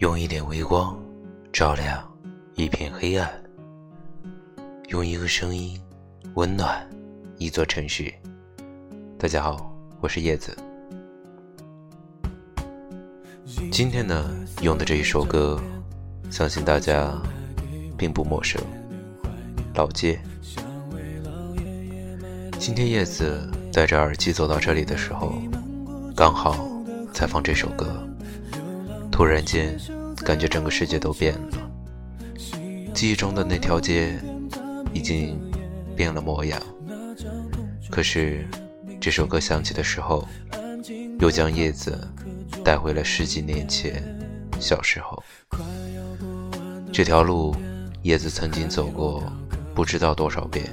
用一点微光照亮一片黑暗，用一个声音温暖一座城市。大家好，我是叶子。今天呢，用的这一首歌，相信大家并不陌生，《老街》。今天叶子戴着耳机走到这里的时候，刚好在放这首歌。突然间，感觉整个世界都变了。记忆中的那条街，已经变了模样。可是，这首歌响起的时候，又将叶子带回了十几年前，小时候。这条路，叶子曾经走过不知道多少遍。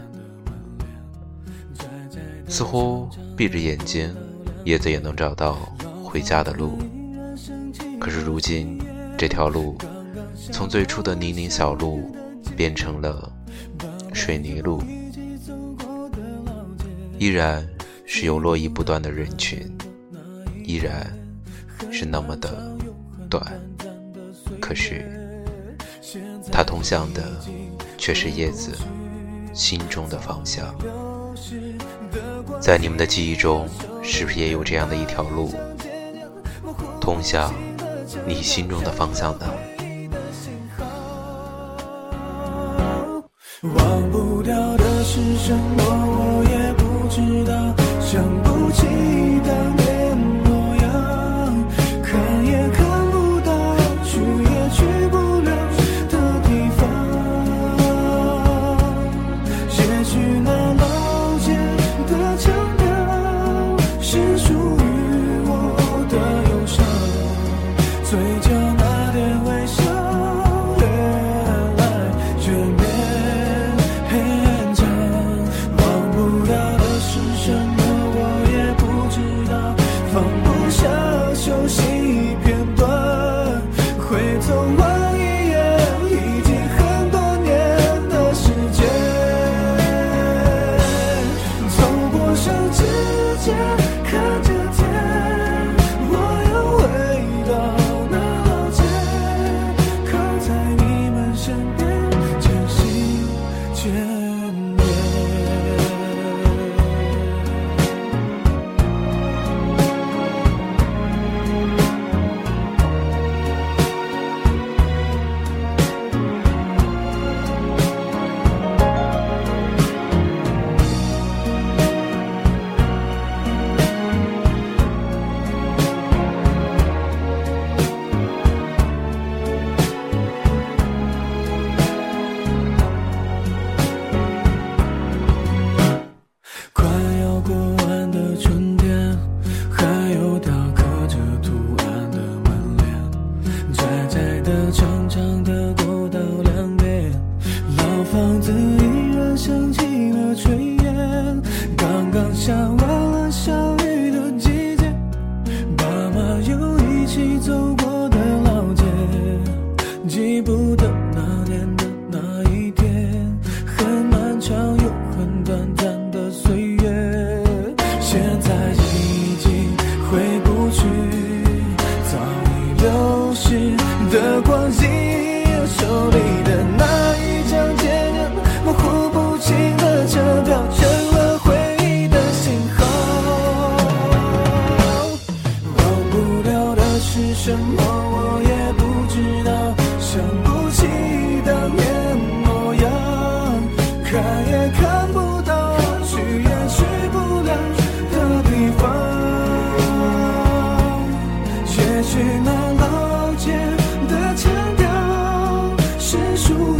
似乎闭着眼睛，叶子也能找到回家的路。可是如今，这条路从最初的泥泞小路变成了水泥路，依然是有络绎不断的人群，依然是那么的短。可是，它通向的却是叶子心中的方向。在你们的记忆中，是不是也有这样的一条路，通向？你心中的方向呢？忘不掉的是什么，我也不知道，想不起当一起走过的老街，记不得哪年的哪一天，很漫长又很短暂的岁月，现在已经回不去，早已流逝的光阴，手里的那一张车票，模糊不清的车票，成了回忆的信号，忘不了。是什么，我也不知道。想不起当年模样，看也看不到，去也去不了的地方。也许那老街的墙角，是属于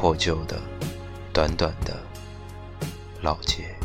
破旧的、短短的老街。